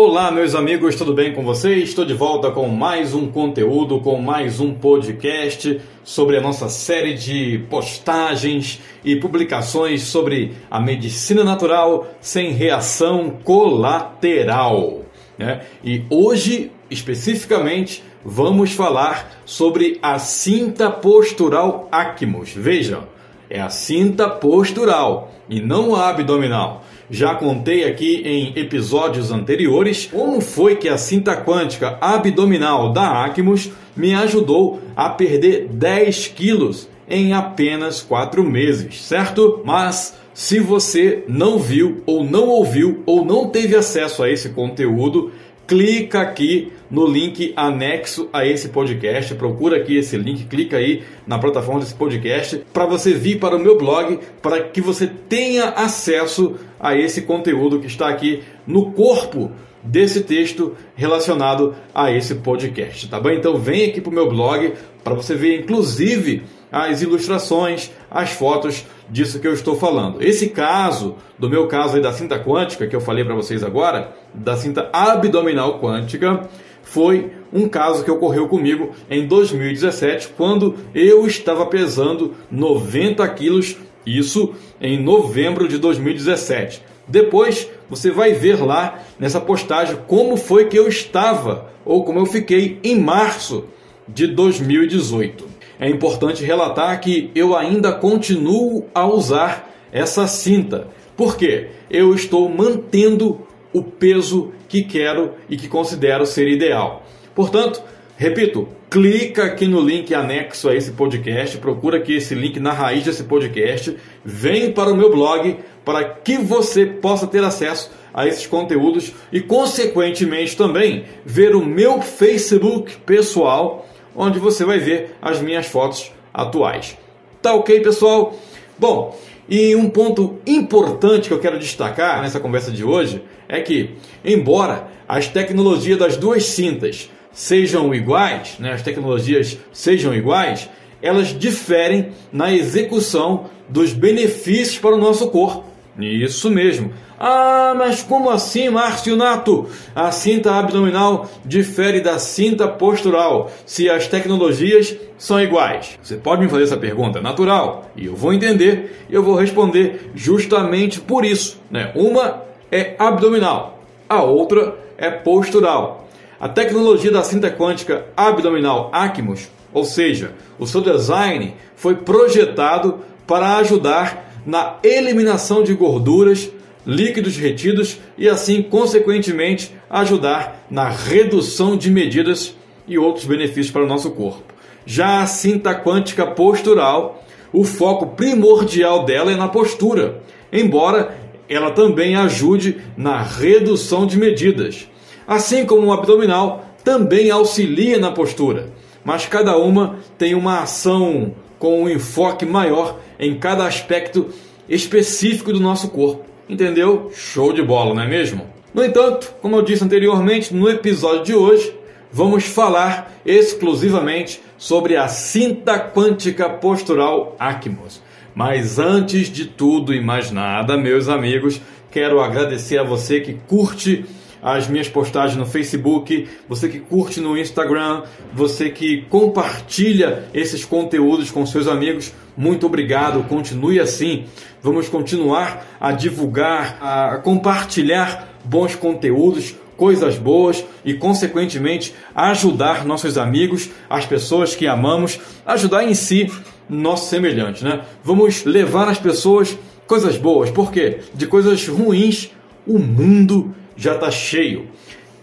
Olá, meus amigos, tudo bem com vocês? Estou de volta com mais um conteúdo, com mais um podcast sobre a nossa série de postagens e publicações sobre a medicina natural sem reação colateral. Né? E hoje, especificamente, vamos falar sobre a cinta postural Acmos. Vejam, é a cinta postural e não a abdominal. Já contei aqui em episódios anteriores como foi que a cinta quântica abdominal da Acmos me ajudou a perder 10 quilos em apenas 4 meses, certo? Mas se você não viu, ou não ouviu, ou não teve acesso a esse conteúdo, clica aqui no link anexo a esse podcast. Procura aqui esse link, clica aí na plataforma desse podcast para você vir para o meu blog, para que você tenha acesso a esse conteúdo que está aqui no corpo desse texto relacionado a esse podcast, tá bom? Então vem aqui para o meu blog para você ver inclusive as ilustrações, as fotos disso que eu estou falando. Esse caso, do meu caso aí da cinta quântica, que eu falei para vocês agora, da cinta abdominal quântica, foi um caso que ocorreu comigo em 2017, quando eu estava pesando 90 quilos, isso em novembro de 2017. Depois você vai ver lá nessa postagem como foi que eu estava ou como eu fiquei em março de 2018 é importante relatar que eu ainda continuo a usar essa cinta. Por quê? Eu estou mantendo o peso que quero e que considero ser ideal. Portanto, repito, clica aqui no link anexo a esse podcast, procura aqui esse link na raiz desse podcast, vem para o meu blog para que você possa ter acesso a esses conteúdos e, consequentemente, também ver o meu Facebook pessoal onde você vai ver as minhas fotos atuais. Tá ok, pessoal? Bom, e um ponto importante que eu quero destacar nessa conversa de hoje é que, embora as tecnologias das duas cintas sejam iguais, né, as tecnologias sejam iguais, elas diferem na execução dos benefícios para o nosso corpo. Isso mesmo. Ah, mas como assim, Márcio Nato? A cinta abdominal difere da cinta postural se as tecnologias são iguais? Você pode me fazer essa pergunta? Natural. E eu vou entender e eu vou responder justamente por isso. Né? Uma é abdominal, a outra é postural. A tecnologia da cinta quântica abdominal Acmos, ou seja, o seu design foi projetado para ajudar na eliminação de gorduras líquidos retidos e assim, consequentemente, ajudar na redução de medidas e outros benefícios para o nosso corpo. Já a cinta quântica postural, o foco primordial dela é na postura, embora ela também ajude na redução de medidas. Assim como o abdominal também auxilia na postura, mas cada uma tem uma ação com um enfoque maior em cada aspecto específico do nosso corpo. Entendeu? Show de bola, não é mesmo? No entanto, como eu disse anteriormente, no episódio de hoje, vamos falar exclusivamente sobre a cinta quântica postural Acmos. Mas antes de tudo e mais nada, meus amigos, quero agradecer a você que curte as minhas postagens no Facebook, você que curte no Instagram, você que compartilha esses conteúdos com seus amigos. Muito obrigado, continue assim. Vamos continuar a divulgar, a compartilhar bons conteúdos, coisas boas e, consequentemente, ajudar nossos amigos, as pessoas que amamos, ajudar em si nossos semelhantes, né? Vamos levar às pessoas coisas boas, porque de coisas ruins o mundo já está cheio.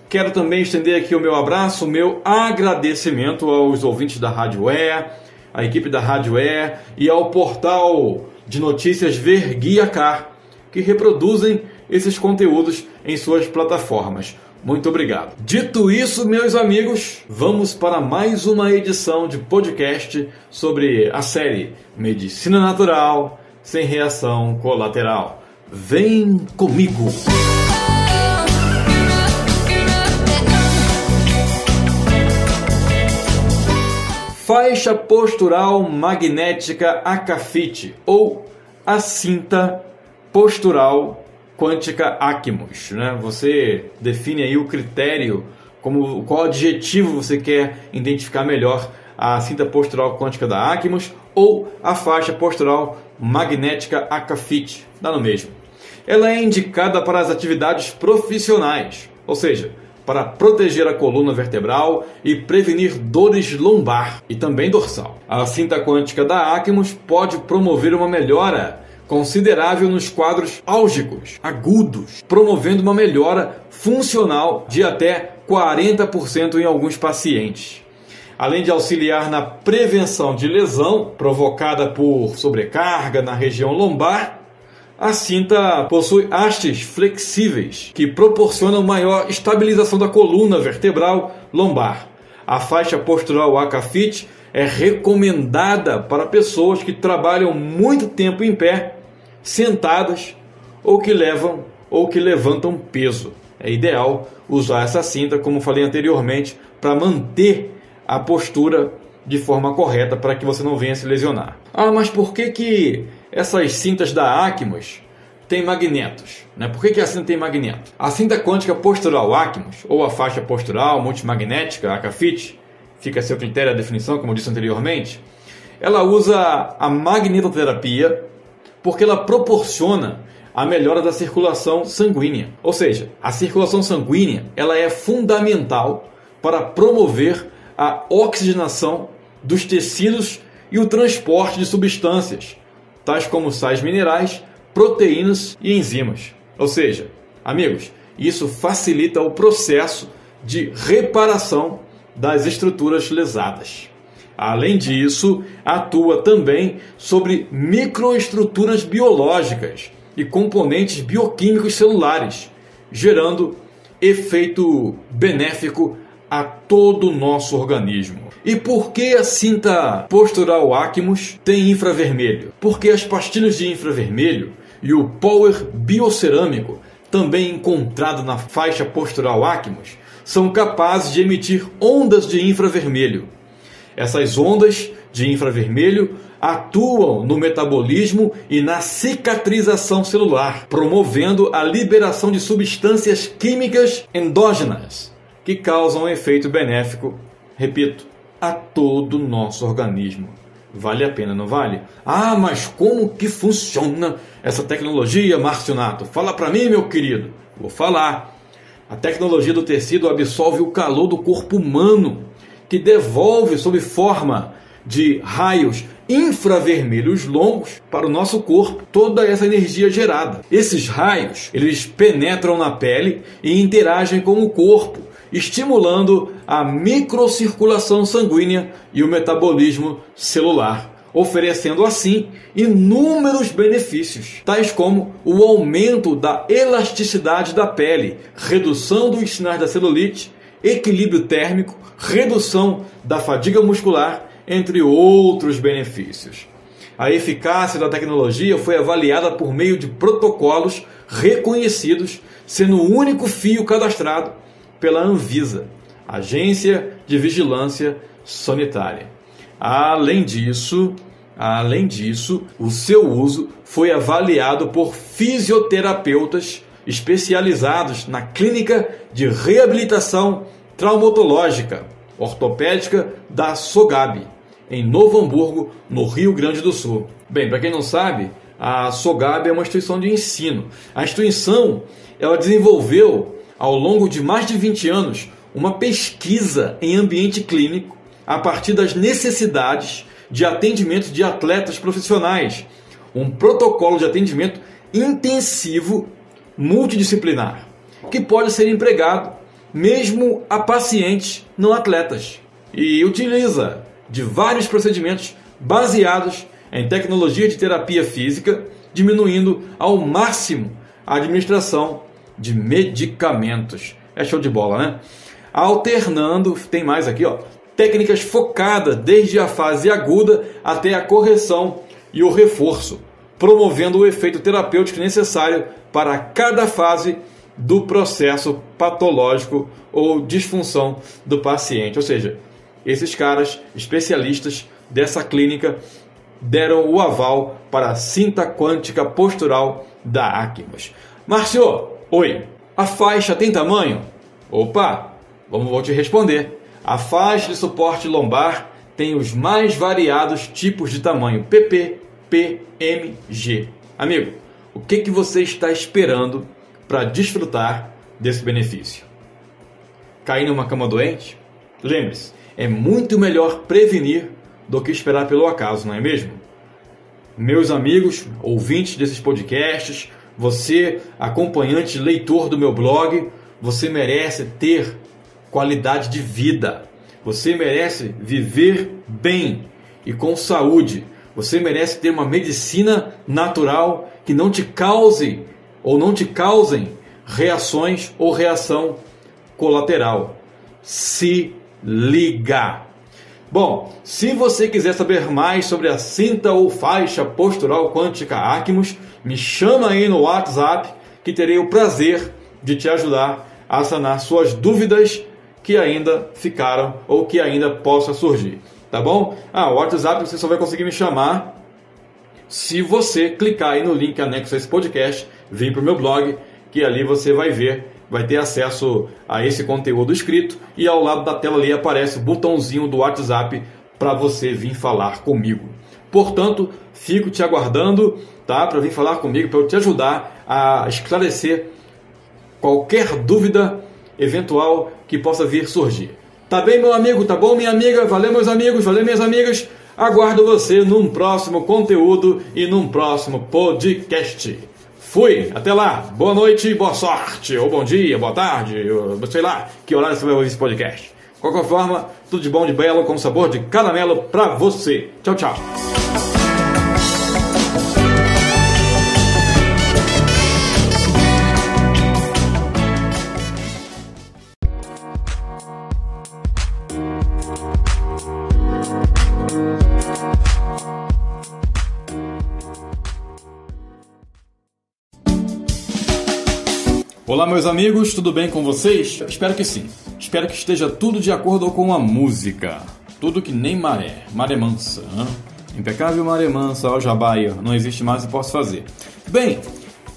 Quero também estender aqui o meu abraço, o meu agradecimento aos ouvintes da Rádio E, à equipe da Rádio E e ao portal de notícias Verguia Car, que reproduzem esses conteúdos em suas plataformas. Muito obrigado. Dito isso, meus amigos, vamos para mais uma edição de podcast sobre a série Medicina Natural sem reação colateral. Vem comigo! Faixa postural magnética Acafite ou a cinta postural quântica Acmos. Né? Você define aí o critério, como qual adjetivo você quer identificar melhor a cinta postural quântica da Acmos ou a faixa postural magnética Acafit, dá no mesmo. Ela é indicada para as atividades profissionais, ou seja, para proteger a coluna vertebral e prevenir dores lombar e também dorsal. A cinta quântica da Acmos pode promover uma melhora considerável nos quadros álgicos agudos, promovendo uma melhora funcional de até 40% em alguns pacientes. Além de auxiliar na prevenção de lesão provocada por sobrecarga na região lombar, a cinta possui hastes flexíveis que proporcionam maior estabilização da coluna vertebral lombar. A faixa postural ACAFIT é recomendada para pessoas que trabalham muito tempo em pé, sentadas ou que levam ou que levantam peso. É ideal usar essa cinta, como falei anteriormente, para manter a postura de forma correta para que você não venha se lesionar. Ah, mas por que que essas cintas da Acmos têm magnetos? Né? Por que, que a cinta tem magneto? A cinta quântica postural Acmos, ou a faixa postural multimagnética ACAFIT, fica a seu critério a definição, como eu disse anteriormente, ela usa a magnetoterapia porque ela proporciona a melhora da circulação sanguínea. Ou seja, a circulação sanguínea ela é fundamental para promover a oxigenação dos tecidos e o transporte de substâncias, tais como sais minerais, proteínas e enzimas. Ou seja, amigos, isso facilita o processo de reparação das estruturas lesadas. Além disso, atua também sobre microestruturas biológicas e componentes bioquímicos celulares, gerando efeito benéfico a todo o nosso organismo. E por que a cinta postural Acmos tem infravermelho? Porque as pastilhas de infravermelho e o power biocerâmico, também encontrado na faixa postural Acmos, são capazes de emitir ondas de infravermelho. Essas ondas de infravermelho atuam no metabolismo e na cicatrização celular, promovendo a liberação de substâncias químicas endógenas que causam um efeito benéfico, repito, a todo o nosso organismo. Vale a pena, não vale? Ah, mas como que funciona essa tecnologia, Marcionato? Fala para mim, meu querido. Vou falar. A tecnologia do tecido absorve o calor do corpo humano, que devolve sob forma de raios infravermelhos longos para o nosso corpo toda essa energia gerada. Esses raios, eles penetram na pele e interagem com o corpo, estimulando a microcirculação sanguínea e o metabolismo celular, oferecendo assim inúmeros benefícios, tais como o aumento da elasticidade da pele, redução dos sinais da celulite, equilíbrio térmico, redução da fadiga muscular, entre outros benefícios. A eficácia da tecnologia foi avaliada por meio de protocolos reconhecidos, sendo o único fio cadastrado pela Anvisa, Agência de Vigilância Sanitária. Além disso, além disso, o seu uso foi avaliado por fisioterapeutas especializados na clínica de reabilitação traumatológica ortopédica da Sogab, em Novo Hamburgo, no Rio Grande do Sul. Bem, para quem não sabe, a Sogab é uma instituição de ensino. A instituição ela desenvolveu ao longo de mais de 20 anos, uma pesquisa em ambiente clínico a partir das necessidades de atendimento de atletas profissionais, um protocolo de atendimento intensivo multidisciplinar, que pode ser empregado mesmo a pacientes não atletas e utiliza de vários procedimentos baseados em tecnologia de terapia física, diminuindo ao máximo a administração de medicamentos. É show de bola, né? Alternando, tem mais aqui, ó, técnicas focadas desde a fase aguda até a correção e o reforço, promovendo o efeito terapêutico necessário para cada fase do processo patológico ou disfunção do paciente. Ou seja, esses caras especialistas dessa clínica deram o aval para a cinta quântica postural da Acmos. Márcio, oi, a faixa tem tamanho? Opa, vamos vou te responder. A faixa de suporte lombar tem os mais variados tipos de tamanho PP, P, M, G. Amigo, o que, que você está esperando para desfrutar desse benefício? Cair numa cama doente? Lembre-se, é muito melhor prevenir do que esperar pelo acaso, não é mesmo? Meus amigos, ouvintes desses podcasts, você, acompanhante, leitor do meu blog, você merece ter qualidade de vida. Você merece viver bem e com saúde. Você merece ter uma medicina natural que não te cause ou não te causem reações ou reação colateral. Se liga! Bom, se você quiser saber mais sobre a cinta ou faixa postural quântica Acmos, me chama aí no WhatsApp que terei o prazer de te ajudar a sanar suas dúvidas que ainda ficaram ou que ainda possa surgir. Tá bom? Ah, o WhatsApp você só vai conseguir me chamar se você clicar aí no link anexo a esse podcast, vir para o meu blog, que ali você vai ver, vai ter acesso a esse conteúdo escrito e ao lado da tela ali aparece o botãozinho do WhatsApp para você vir falar comigo. Portanto, fico te aguardando, tá? Para vir falar comigo, para eu te ajudar a esclarecer qualquer dúvida eventual que possa vir surgir. Tá bem, meu amigo? Tá bom, minha amiga? Valeu, meus amigos? Valeu, minhas amigas? Aguardo você num próximo conteúdo e num próximo podcast. Fui, até lá. Boa noite, boa sorte, ou bom dia, boa tarde, sei lá que horário você vai ouvir esse podcast. Qualquer forma, tudo de bom, de belo, com sabor de caramelo pra você. Tchau, tchau. Olá, meus amigos, tudo bem com vocês? Espero que sim. Espero que esteja tudo de acordo com a música. Tudo que nem maré, maré mansa. Impecável maré mansa, ó jabaia, não existe mais e posso fazer. Bem,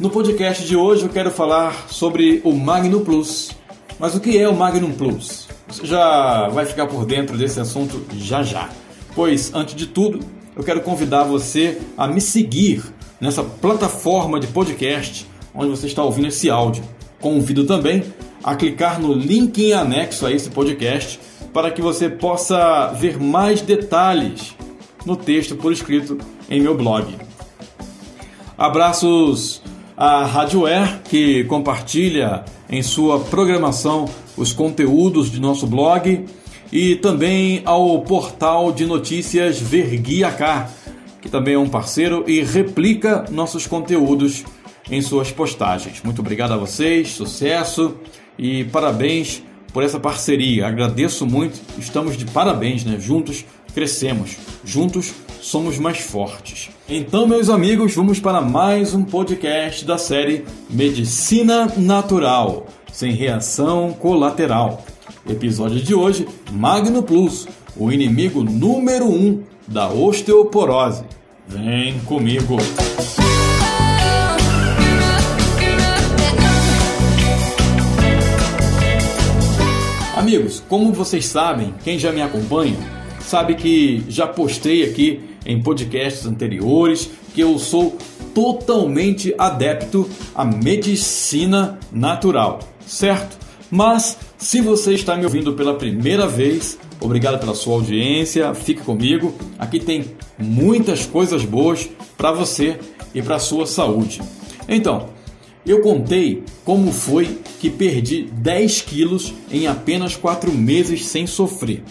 no podcast de hoje eu quero falar sobre o Magnum Plus. Mas o que é o Magnum Plus? Você já vai ficar por dentro desse assunto já já. Pois, antes de tudo, eu quero convidar você a me seguir nessa plataforma de podcast onde você está ouvindo esse áudio. Convido também a clicar no link em anexo a esse podcast para que você possa ver mais detalhes no texto por escrito em meu blog. Abraços à Radioair, que compartilha em sua programação os conteúdos de nosso blog, e também ao portal de notícias Verguiacá, que também é um parceiro e replica nossos conteúdos em suas postagens. Muito obrigado a vocês, sucesso e parabéns por essa parceria. Agradeço muito, estamos de parabéns, né? Juntos crescemos, juntos somos mais fortes. Então, meus amigos, vamos para mais um podcast da série Medicina Natural, sem reação colateral. Episódio de hoje: Magno Plus, o inimigo número um da osteoporose. Vem comigo! Amigos, como vocês sabem, quem já me acompanha, sabe que já postei aqui em podcasts anteriores que eu sou totalmente adepto à medicina natural, certo? Mas se você está me ouvindo pela primeira vez, obrigado pela sua audiência, fique comigo. Aqui tem muitas coisas boas para você e para sua saúde. Então, eu contei como foi que perdi 10 quilos em apenas 4 meses sem sofrer.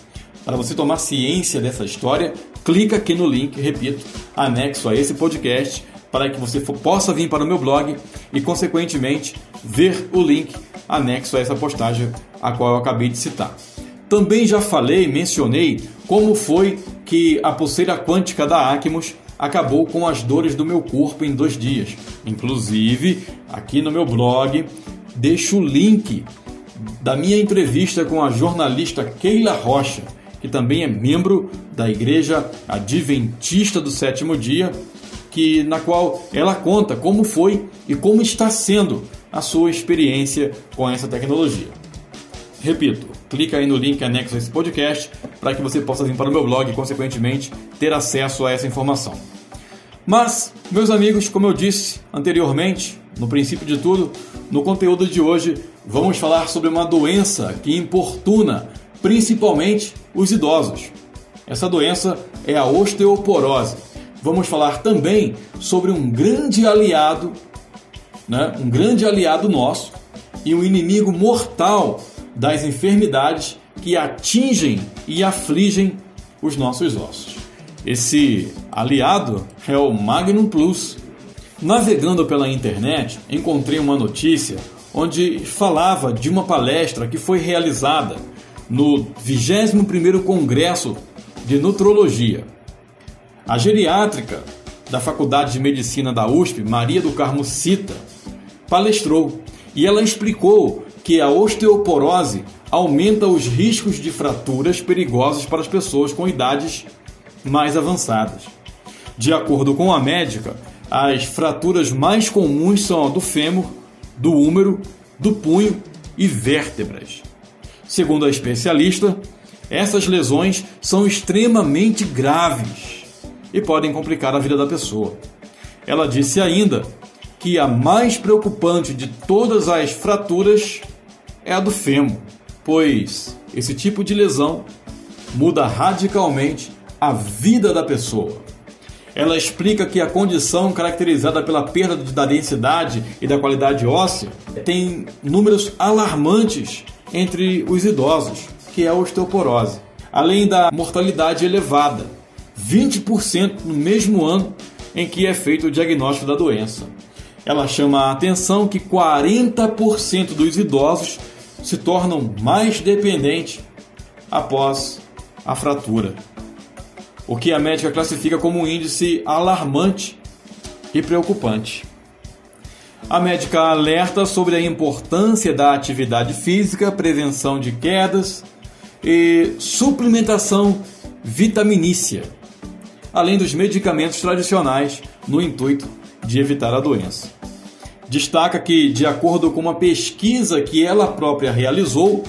Para você tomar ciência dessa história, clica aqui no link, repito, anexo a esse podcast, para que você possa vir para o meu blog e, consequentemente, ver o link anexo a essa postagem a qual eu acabei de citar. Também já falei, mencionei como foi que a pulseira quântica da Acmos acabou com as dores do meu corpo em dois dias. Inclusive, aqui no meu blog, deixo o link da minha entrevista com a jornalista Keila Rocha, que também é membro da Igreja Adventista do Sétimo Dia, que na qual ela conta como foi e como está sendo a sua experiência com essa tecnologia. Repito, clica aí no link anexo a esse podcast para que você possa vir para o meu blog e, consequentemente, ter acesso a essa informação. Mas, meus amigos, como eu disse anteriormente, no princípio de tudo, no conteúdo de hoje vamos falar sobre uma doença que importuna principalmente os idosos. Essa doença é a osteoporose. Vamos falar também sobre um grande aliado, né? um grande aliado nosso e um inimigo mortal das enfermidades que atingem e afligem os nossos ossos. Esse aliado é o Magnum Plus. Navegando pela internet, encontrei uma notícia onde falava de uma palestra que foi realizada no 21º Congresso de Nutrologia. A geriátrica da Faculdade de Medicina da USP, Maria do Carmo Cita, palestrou e ela explicou que a osteoporose aumenta os riscos de fraturas perigosas para as pessoas com idades mais avançadas. De acordo com a médica, as fraturas mais comuns são a do fêmur, do húmero, do punho e vértebras. Segundo a especialista, essas lesões são extremamente graves e podem complicar a vida da pessoa. Ela disse ainda que a mais preocupante de todas as fraturas é a do fêmur, pois esse tipo de lesão muda radicalmente a vida da pessoa. Ela explica que a condição caracterizada pela perda da densidade e da qualidade óssea tem números alarmantes entre os idosos, que é a osteoporose, além da mortalidade elevada, 20% no mesmo ano em que é feito o diagnóstico da doença. Ela chama a atenção que 40% dos idosos se tornam mais dependentes após a fratura, o que a médica classifica como um índice alarmante e preocupante. A médica alerta sobre a importância da atividade física, prevenção de quedas e suplementação vitaminícia, além dos medicamentos tradicionais no intuito de evitar a doença. Destaca que, de acordo com uma pesquisa que ela própria realizou,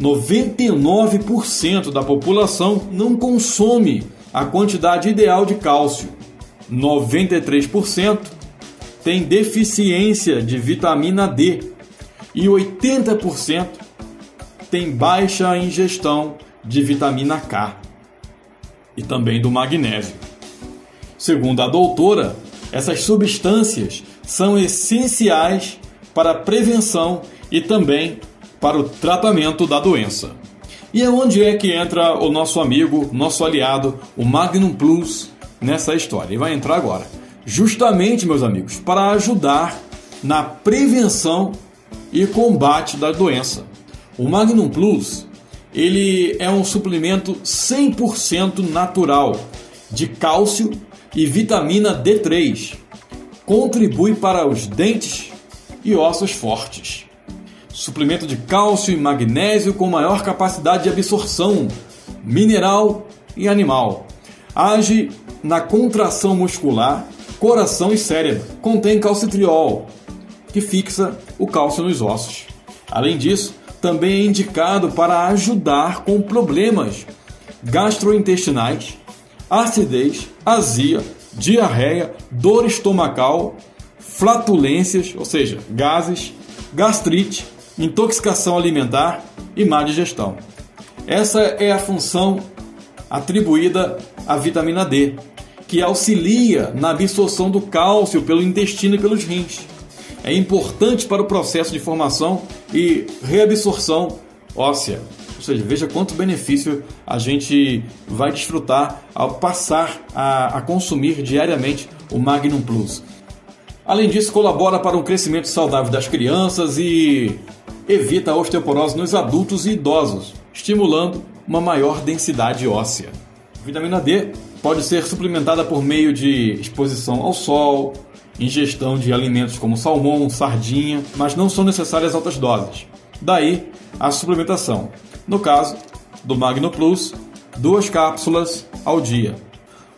99% da população não consome a quantidade ideal de cálcio. 93% tem deficiência de vitamina D e 80% tem baixa ingestão de vitamina K e também do magnésio. Segundo a doutora, essas substâncias são essenciais para a prevenção e também para o tratamento da doença. E é onde é que entra o nosso amigo, nosso aliado, o Magnum Plus nessa história. E vai entrar agora. Justamente, meus amigos, para ajudar na prevenção e combate da doença. O Magnum Plus, ele é um suplemento 100% natural de cálcio e vitamina D3 contribui para os dentes e ossos fortes. Suplemento de cálcio e magnésio com maior capacidade de absorção, mineral e animal. Age na contração muscular, coração e cérebro. Contém calcitriol, que fixa o cálcio nos ossos. Além disso, também é indicado para ajudar com problemas gastrointestinais, acidez, azia, diarreia, dor estomacal, flatulências, ou seja, gases, gastrite, intoxicação alimentar e má digestão. Essa é a função atribuída à vitamina D, que auxilia na absorção do cálcio pelo intestino e pelos rins. É importante para o processo de formação e reabsorção óssea. Ou seja, veja quanto benefício a gente vai desfrutar ao passar a, a consumir diariamente o Magnum Plus. Além disso, colabora para um crescimento saudável das crianças e evita a osteoporose nos adultos e idosos, estimulando uma maior densidade óssea. Vitamina D pode ser suplementada por meio de exposição ao sol, ingestão de alimentos como salmão, sardinha, mas não são necessárias altas doses. Daí a suplementação. No caso do Magno Plus, duas cápsulas ao dia.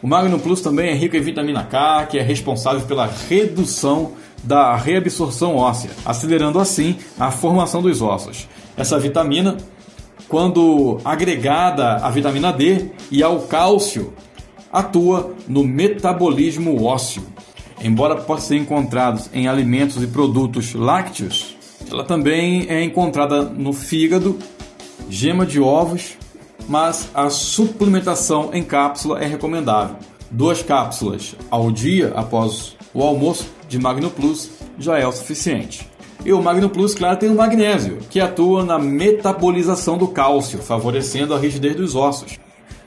O Magnum Plus também é rico em vitamina K, que é responsável pela redução da reabsorção óssea, acelerando assim a formação dos ossos. Essa vitamina, quando agregada à vitamina D e ao cálcio, atua no metabolismo ósseo. Embora possa ser encontrada em alimentos e produtos lácteos, ela também é encontrada no fígado, gema de ovos, mas a suplementação em cápsula é recomendável. Duas cápsulas ao dia após o almoço de Magno Plus já é o suficiente. E o Magno Plus, claro, tem o magnésio, que atua na metabolização do cálcio, favorecendo a rigidez dos ossos.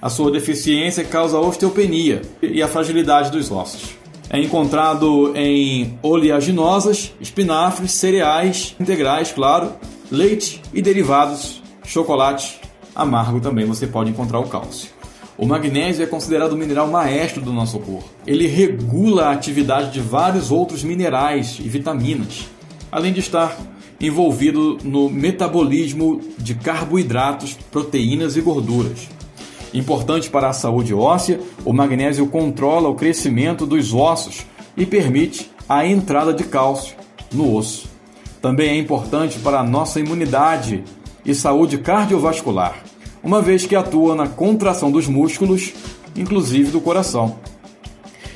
A sua deficiência causa osteopenia e a fragilidade dos ossos. É encontrado em oleaginosas, espinafres, cereais integrais, claro, leite e derivados, chocolate amargo também você pode encontrar o cálcio. O magnésio é considerado o mineral maestro do nosso corpo. Ele regula a atividade de vários outros minerais e vitaminas, além de estar envolvido no metabolismo de carboidratos, proteínas e gorduras. Importante para a saúde óssea, o magnésio controla o crescimento dos ossos e permite a entrada de cálcio no osso. Também é importante para a nossa imunidade e saúde cardiovascular uma vez que atua na contração dos músculos, inclusive do coração.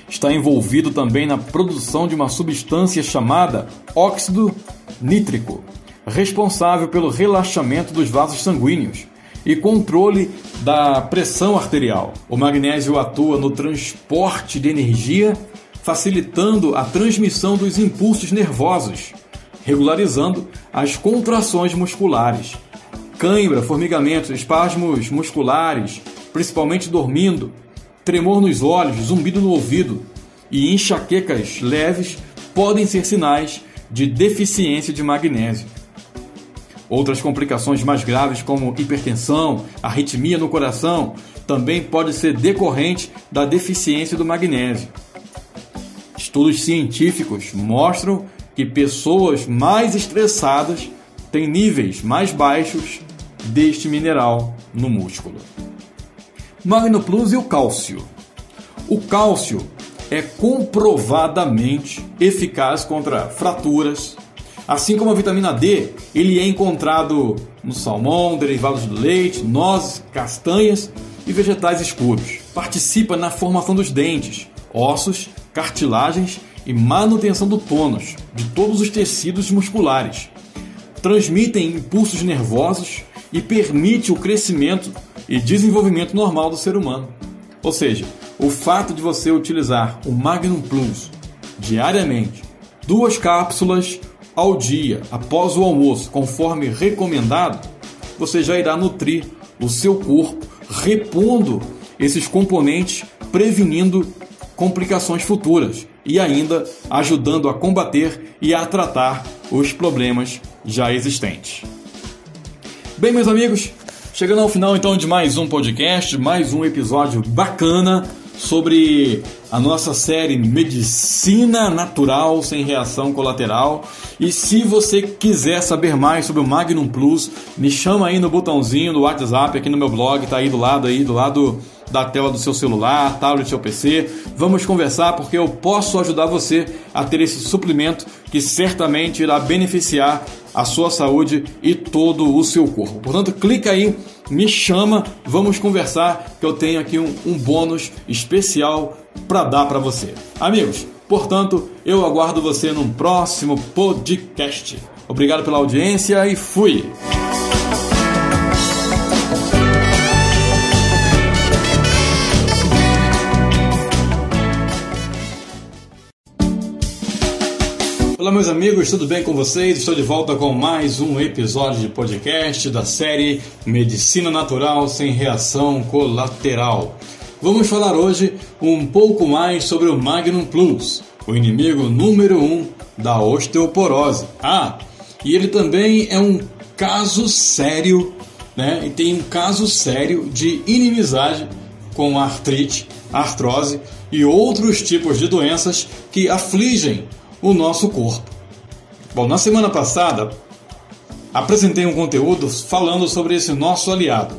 Está envolvido também na produção de uma substância chamada óxido nítrico, responsável pelo relaxamento dos vasos sanguíneos e controle da pressão arterial. O magnésio atua no transporte de energia, facilitando a transmissão dos impulsos nervosos, regularizando as contrações musculares cãibra, formigamentos, espasmos musculares, principalmente dormindo, tremor nos olhos, zumbido no ouvido e enxaquecas leves podem ser sinais de deficiência de magnésio. Outras complicações mais graves, como hipertensão, arritmia no coração, também pode ser decorrente da deficiência do magnésio. Estudos científicos mostram que pessoas mais estressadas têm níveis mais baixos deste mineral no músculo. Magno Plus e o cálcio. O cálcio é comprovadamente eficaz contra fraturas, assim como a vitamina D, ele é encontrado no salmão, derivados do leite, nozes, castanhas e vegetais escuros. Participa na formação dos dentes, ossos, cartilagens e manutenção do tônus de todos os tecidos musculares. Transmitem impulsos nervosos e permite o crescimento e desenvolvimento normal do ser humano. Ou seja, o fato de você utilizar o Magnum Plus diariamente, duas cápsulas ao dia após o almoço, conforme recomendado, você já irá nutrir o seu corpo, repondo esses componentes, prevenindo complicações futuras e ainda ajudando a combater e a tratar os problemas já existentes. Bem, meus amigos, chegando ao final então de mais um podcast, mais um episódio bacana sobre a nossa série Medicina Natural sem reação colateral. E se você quiser saber mais sobre o Magnum Plus, me chama aí no botãozinho do WhatsApp aqui no meu blog, tá aí do lado aí, do lado da tela do seu celular, tablet ou PC. Vamos conversar porque eu posso ajudar você a ter esse suplemento que certamente irá beneficiar a sua saúde e todo o seu corpo. Portanto, clica aí, me chama, vamos conversar que eu tenho aqui um, um bônus especial para dar para você. Amigos, portanto, eu aguardo você num próximo podcast. Obrigado pela audiência e fui! Olá, meus amigos, tudo bem com vocês? Estou de volta com mais um episódio de podcast da série Medicina Natural sem Reação Colateral. Vamos falar hoje um pouco mais sobre o Magnum Plus, o inimigo número um da osteoporose. Ah, e ele também é um caso sério, né? E tem um caso sério de inimizade com artrite, artrose e outros tipos de doenças que afligem o nosso corpo. Bom, na semana passada apresentei um conteúdo falando sobre esse nosso aliado.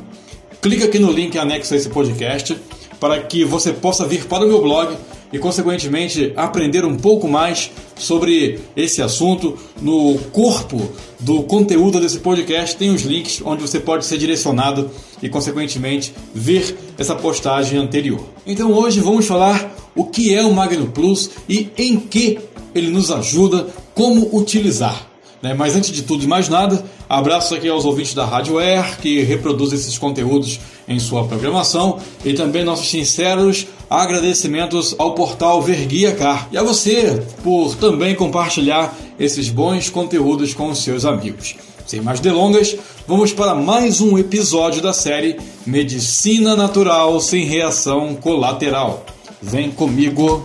Clica aqui no link anexo a esse podcast para que você possa vir para o meu blog e, consequentemente, aprender um pouco mais sobre esse assunto. No corpo do conteúdo desse podcast tem os links onde você pode ser direcionado e, consequentemente, ver essa postagem anterior. Então, hoje vamos falar o que é o Magno Plus e em que ele nos ajuda, como utilizar. Né? Mas antes de tudo e mais nada, abraço aqui aos ouvintes da Rádio Air, que reproduzem esses conteúdos em sua programação, e também nossos sinceros agradecimentos ao portal Verguia Car e a você por também compartilhar esses bons conteúdos com os seus amigos. Sem mais delongas, vamos para mais um episódio da série Medicina Natural sem Reação Colateral. Vem comigo!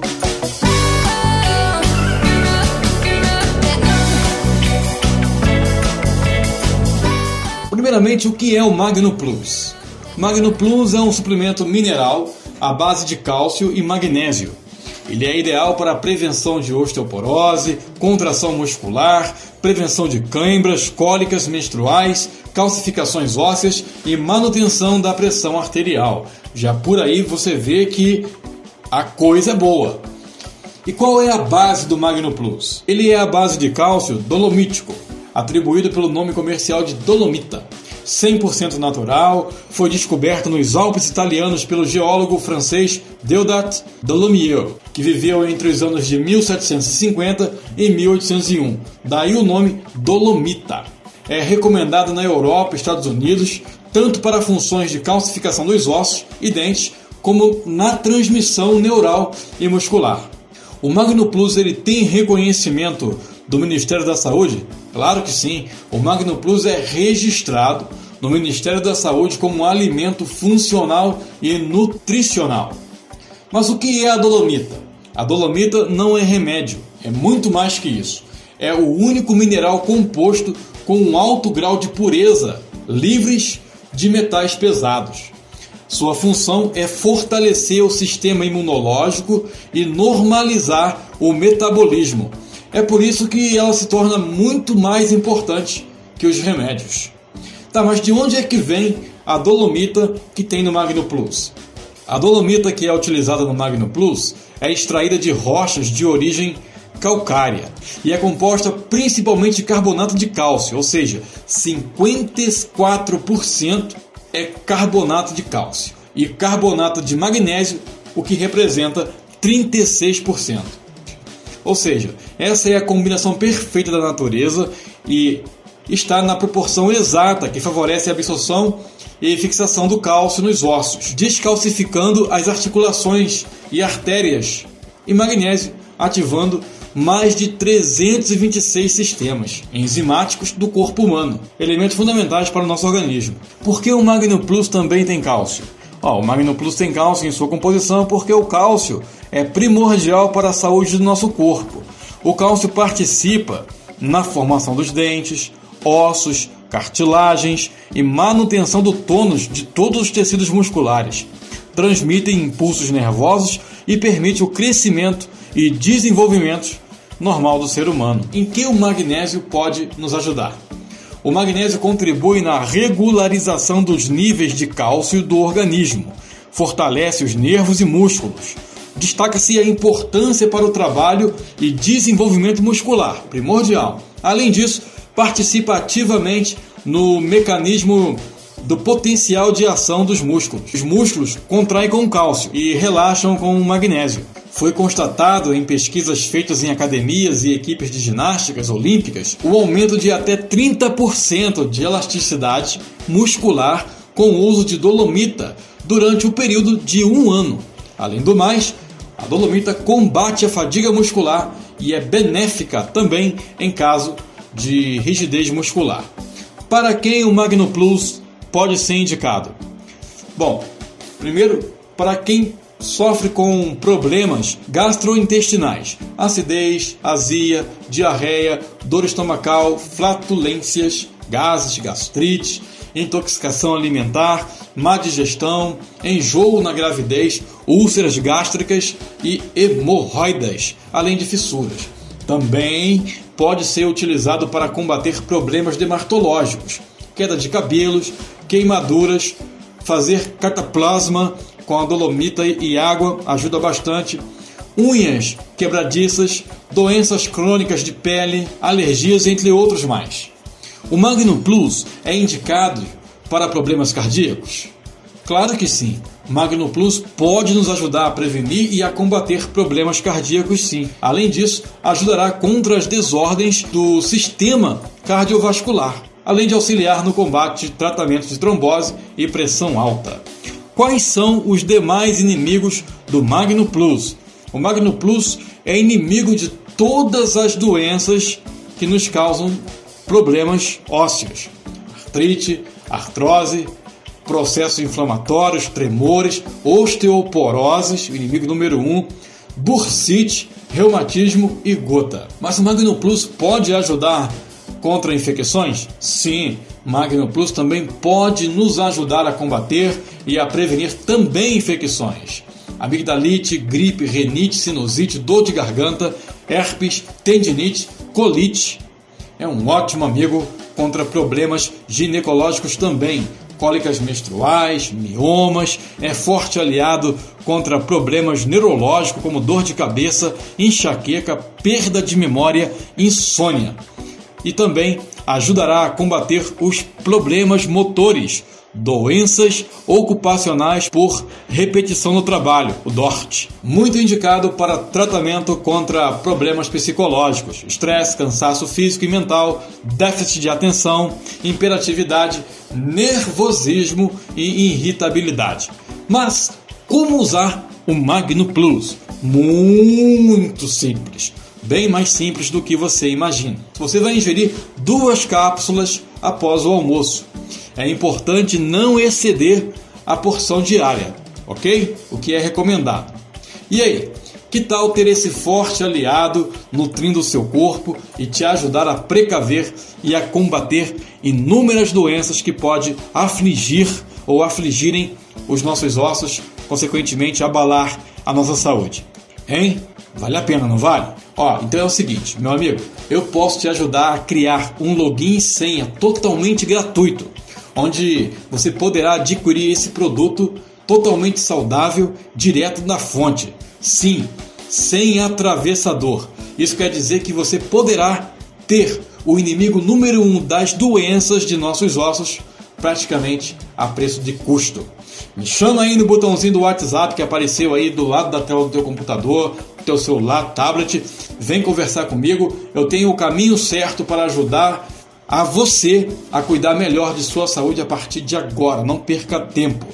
Primeiramente, o que é o Magno Plus? Magno Plus é um suplemento mineral à base de cálcio e magnésio. Ele é ideal para a prevenção de osteoporose, contração muscular, prevenção de câimbras, cólicas menstruais, calcificações ósseas e manutenção da pressão arterial. Já por aí você vê que a coisa é boa. E qual é a base do Magno Plus? Ele é a base de cálcio dolomítico, atribuído pelo nome comercial de dolomita. 100% natural, foi descoberto nos Alpes italianos pelo geólogo francês Deodat Dolomieu, que viveu entre os anos de 1750 e 1801. Daí o nome Dolomita. É recomendado na Europa e Estados Unidos tanto para funções de calcificação dos ossos e dentes, como na transmissão neural e muscular. O Magno Plus ele tem reconhecimento do Ministério da Saúde? Claro que sim. O Magno Plus é registrado no Ministério da Saúde como um alimento funcional e nutricional. Mas o que é a dolomita? A dolomita não é remédio, é muito mais que isso. É o único mineral composto com um alto grau de pureza, livres de metais pesados. Sua função é fortalecer o sistema imunológico e normalizar o metabolismo é por isso que ela se torna muito mais importante que os remédios. Tá, mas de onde é que vem a dolomita que tem no Magno Plus? A dolomita que é utilizada no Magno Plus é extraída de rochas de origem calcária e é composta principalmente de carbonato de cálcio, ou seja, 54% é carbonato de cálcio e carbonato de magnésio, o que representa 36%. Ou seja, essa é a combinação perfeita da natureza e está na proporção exata que favorece a absorção e fixação do cálcio nos ossos, descalcificando as articulações e artérias, e magnésio ativando mais de 326 sistemas enzimáticos do corpo humano, elementos fundamentais para o nosso organismo. Por que o Magno Plus também tem cálcio? Oh, o Magno Plus tem cálcio em sua composição porque o cálcio é primordial para a saúde do nosso corpo. O cálcio participa na formação dos dentes, ossos, cartilagens e manutenção do tônus de todos os tecidos musculares. Transmite impulsos nervosos e permite o crescimento e desenvolvimento normal do ser humano. Em que o magnésio pode nos ajudar? O magnésio contribui na regularização dos níveis de cálcio do organismo, fortalece os nervos e músculos. Destaca-se a importância para o trabalho e desenvolvimento muscular, primordial. Além disso, participa ativamente no mecanismo do potencial de ação dos músculos. Os músculos contraem com cálcio e relaxam com magnésio. Foi constatado em pesquisas feitas em academias e equipes de ginásticas olímpicas o aumento de até 30% de elasticidade muscular com o uso de dolomita durante o período de um ano. Além do mais, a dolomita combate a fadiga muscular e é benéfica também em caso de rigidez muscular. Para quem o Magno Plus pode ser indicado? Bom, primeiro, para quem sofre com problemas gastrointestinais, acidez, azia, diarreia, dor estomacal, flatulências, gases, gastrite, intoxicação alimentar, má digestão, enjoo na gravidez, úlceras gástricas e hemorroidas, além de fissuras. Também pode ser utilizado para combater problemas dermatológicos, queda de cabelos, queimaduras, fazer cataplasma com a dolomita e água ajuda bastante. Unhas quebradiças, doenças crônicas de pele, alergias, entre outros mais. O Magnum Plus é indicado para problemas cardíacos? Claro que sim. Magno Plus pode nos ajudar a prevenir e a combater problemas cardíacos, sim. Além disso, ajudará contra as desordens do sistema cardiovascular, além de auxiliar no combate, tratamento de trombose e pressão alta. Quais são os demais inimigos do Magno Plus? O Magno Plus é inimigo de todas as doenças que nos causam problemas ósseos, artrite, artrose, processos inflamatórios, tremores, osteoporoses, inimigo número 1, um, bursite, reumatismo e gota. Mas o Magno Plus pode ajudar contra infecções? Sim, Magno Plus também pode nos ajudar a combater e a prevenir também infecções. Amigdalite, gripe, renite, sinusite, dor de garganta, herpes, tendinite, colite. É um ótimo amigo contra problemas ginecológicos também, cólicas menstruais, miomas, é forte aliado contra problemas neurológicos como dor de cabeça, enxaqueca, perda de memória, insônia. E também ajudará a combater os problemas motores, doenças ocupacionais por repetição no trabalho, o DORT. Muito indicado para tratamento contra problemas psicológicos, estresse, cansaço físico e mental, déficit de atenção, imperatividade, nervosismo e irritabilidade. Mas como usar o Magno Plus? Muito simples bem mais simples do que você imagina. Você vai ingerir duas cápsulas após o almoço é importante não exceder a porção diária, ok? O que é recomendado. E aí, que tal ter esse forte aliado nutrindo o seu corpo e te ajudar a precaver e a combater inúmeras doenças que pode afligir ou afligirem os nossos ossos, consequentemente abalar a nossa saúde? Hein? Vale a pena, não vale? Ó, então é o seguinte, meu amigo, eu posso te ajudar a criar um login e senha totalmente gratuito onde você poderá adquirir esse produto totalmente saudável direto da fonte. Sim, sem atravessador. Isso quer dizer que você poderá ter o inimigo número um das doenças de nossos ossos praticamente a preço de custo. Me chama aí no botãozinho do WhatsApp que apareceu aí do lado da tela do teu computador, teu celular, tablet. Vem conversar comigo. Eu tenho o caminho certo para ajudar a você a cuidar melhor de sua saúde a partir de agora. Não perca tempo.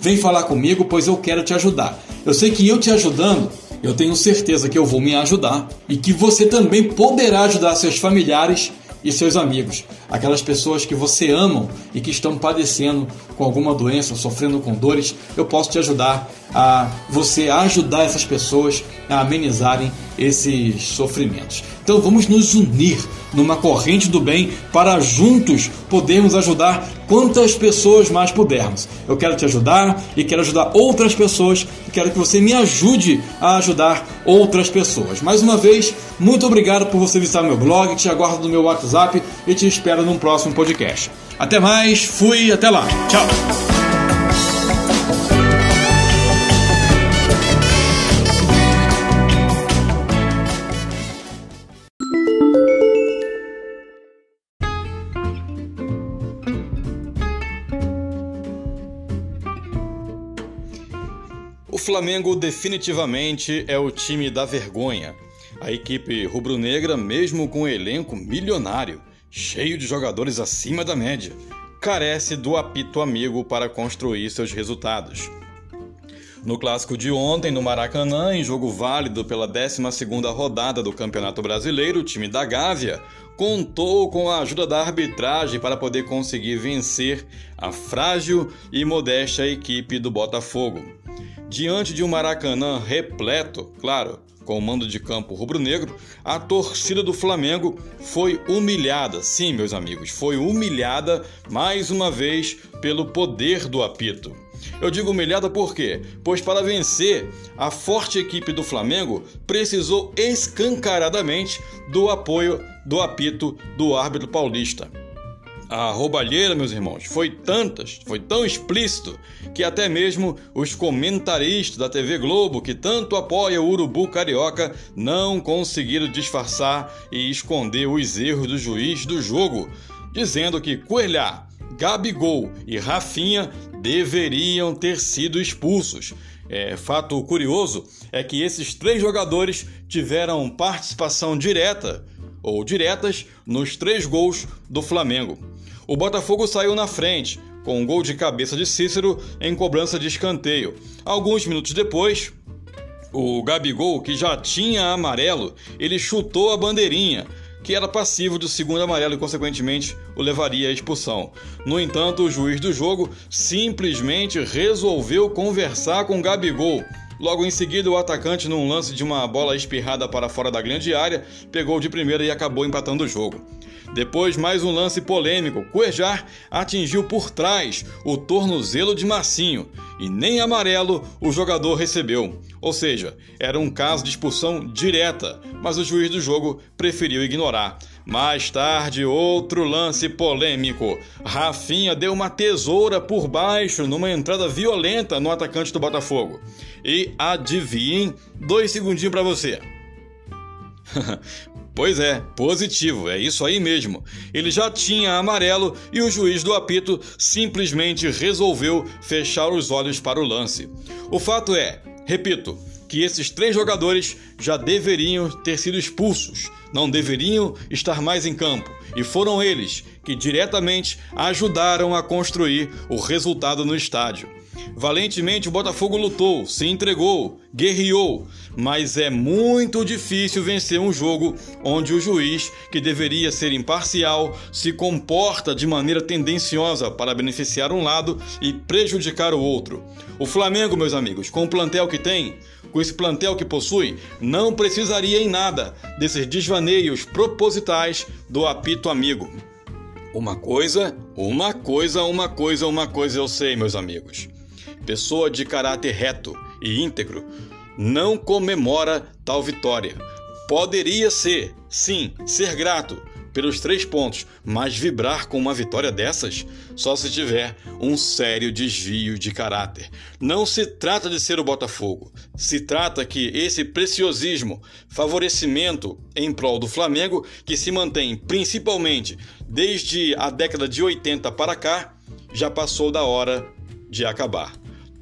Vem falar comigo, pois eu quero te ajudar. Eu sei que eu te ajudando, eu tenho certeza que eu vou me ajudar e que você também poderá ajudar seus familiares e seus amigos, aquelas pessoas que você ama e que estão padecendo com alguma doença, sofrendo com dores, eu posso te ajudar a você ajudar essas pessoas a amenizarem esses sofrimentos. Então vamos nos unir numa corrente do bem para juntos podermos ajudar quantas pessoas mais pudermos. Eu quero te ajudar e quero ajudar outras pessoas e quero que você me ajude a ajudar outras pessoas. Mais uma vez, muito obrigado por você visitar meu blog, te aguardo no meu WhatsApp e te espero num próximo podcast. Até mais, fui, até lá. Tchau. O Flamengo definitivamente é o time da vergonha. A equipe rubro-negra, mesmo com um elenco milionário, cheio de jogadores acima da média, carece do apito amigo para construir seus resultados. No clássico de ontem, no Maracanã, em jogo válido pela 12ª rodada do Campeonato Brasileiro, o time da Gávea contou com a ajuda da arbitragem para poder conseguir vencer a frágil e modesta equipe do Botafogo. Diante de um Maracanã repleto, claro, com o mando de campo rubro-negro, a torcida do Flamengo foi humilhada. Sim, meus amigos, foi humilhada mais uma vez pelo poder do apito. Eu digo humilhada por quê? Pois para vencer, a forte equipe do Flamengo precisou escancaradamente do apoio do apito do árbitro paulista. A roubalheira, meus irmãos, foi tantas, foi tão explícito, que até mesmo os comentaristas da TV Globo, que tanto apoia o Urubu Carioca, não conseguiram disfarçar e esconder os erros do juiz do jogo, dizendo que Coelhar, Gabigol e Rafinha deveriam ter sido expulsos. É, fato curioso é que esses três jogadores tiveram participação direta ou diretas nos três gols do Flamengo. O Botafogo saiu na frente, com um gol de cabeça de Cícero em cobrança de escanteio. Alguns minutos depois, o Gabigol, que já tinha amarelo, ele chutou a bandeirinha, que era passivo do segundo amarelo e, consequentemente, o levaria à expulsão. No entanto, o juiz do jogo simplesmente resolveu conversar com o Gabigol Logo em seguida, o atacante, num lance de uma bola espirrada para fora da grande área, pegou de primeira e acabou empatando o jogo. Depois, mais um lance polêmico. Cuejar atingiu por trás o tornozelo de Massinho e nem amarelo o jogador recebeu. Ou seja, era um caso de expulsão direta, mas o juiz do jogo preferiu ignorar. Mais tarde, outro lance polêmico. Rafinha deu uma tesoura por baixo numa entrada violenta no atacante do Botafogo. E adivinhem, dois segundinhos para você. Pois é, positivo, é isso aí mesmo. Ele já tinha amarelo e o juiz do apito simplesmente resolveu fechar os olhos para o lance. O fato é, repito, que esses três jogadores já deveriam ter sido expulsos, não deveriam estar mais em campo, e foram eles que diretamente ajudaram a construir o resultado no estádio. Valentemente o Botafogo lutou, se entregou, guerreou, mas é muito difícil vencer um jogo onde o juiz, que deveria ser imparcial, se comporta de maneira tendenciosa para beneficiar um lado e prejudicar o outro. O Flamengo, meus amigos, com o plantel que tem, com esse plantel que possui, não precisaria em nada desses desvaneios propositais do apito amigo. Uma coisa, uma coisa, uma coisa, uma coisa eu sei, meus amigos pessoa de caráter reto e íntegro, não comemora tal vitória. Poderia ser, sim, ser grato pelos três pontos, mas vibrar com uma vitória dessas só se tiver um sério desvio de caráter. Não se trata de ser o Botafogo, se trata que esse preciosismo, favorecimento em prol do Flamengo, que se mantém principalmente desde a década de 80 para cá, já passou da hora de acabar.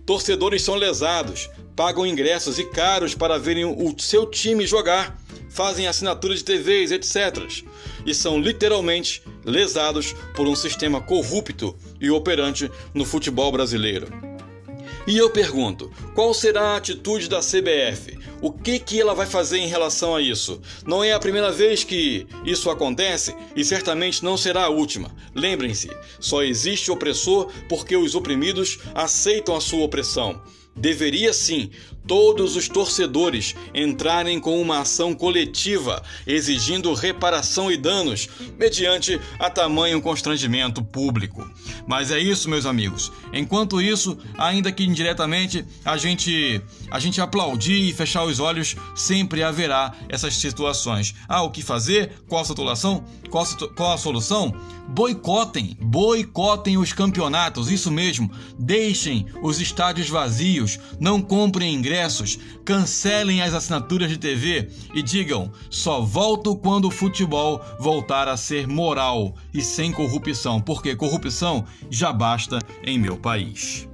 Torcedores são lesados, pagam ingressos e caros para verem o seu time jogar, fazem assinatura de TVs, etc. E são literalmente lesados por um sistema corrupto e operante no futebol brasileiro. E eu pergunto, qual será a atitude da CBF? O que, que ela vai fazer em relação a isso? Não é a primeira vez que isso acontece e certamente não será a última. Lembrem-se, só existe opressor porque os oprimidos aceitam a sua opressão. Deveria sim todos os torcedores entrarem com uma ação coletiva exigindo reparação e danos mediante a tamanho constrangimento público. Mas é isso, meus amigos. Enquanto isso, ainda que indiretamente a gente a gente aplaudir e fechar os olhos, sempre haverá essas situações. Ah, o que fazer? Qual a solução? Qual, qual a solução? Boicotem, boicotem os campeonatos, isso mesmo. Deixem os estádios vazios, não comprem ingressos, cancelem as assinaturas de TV e digam: só volto quando o futebol voltar a ser moral e sem corrupção, porque corrupção já basta em meu país.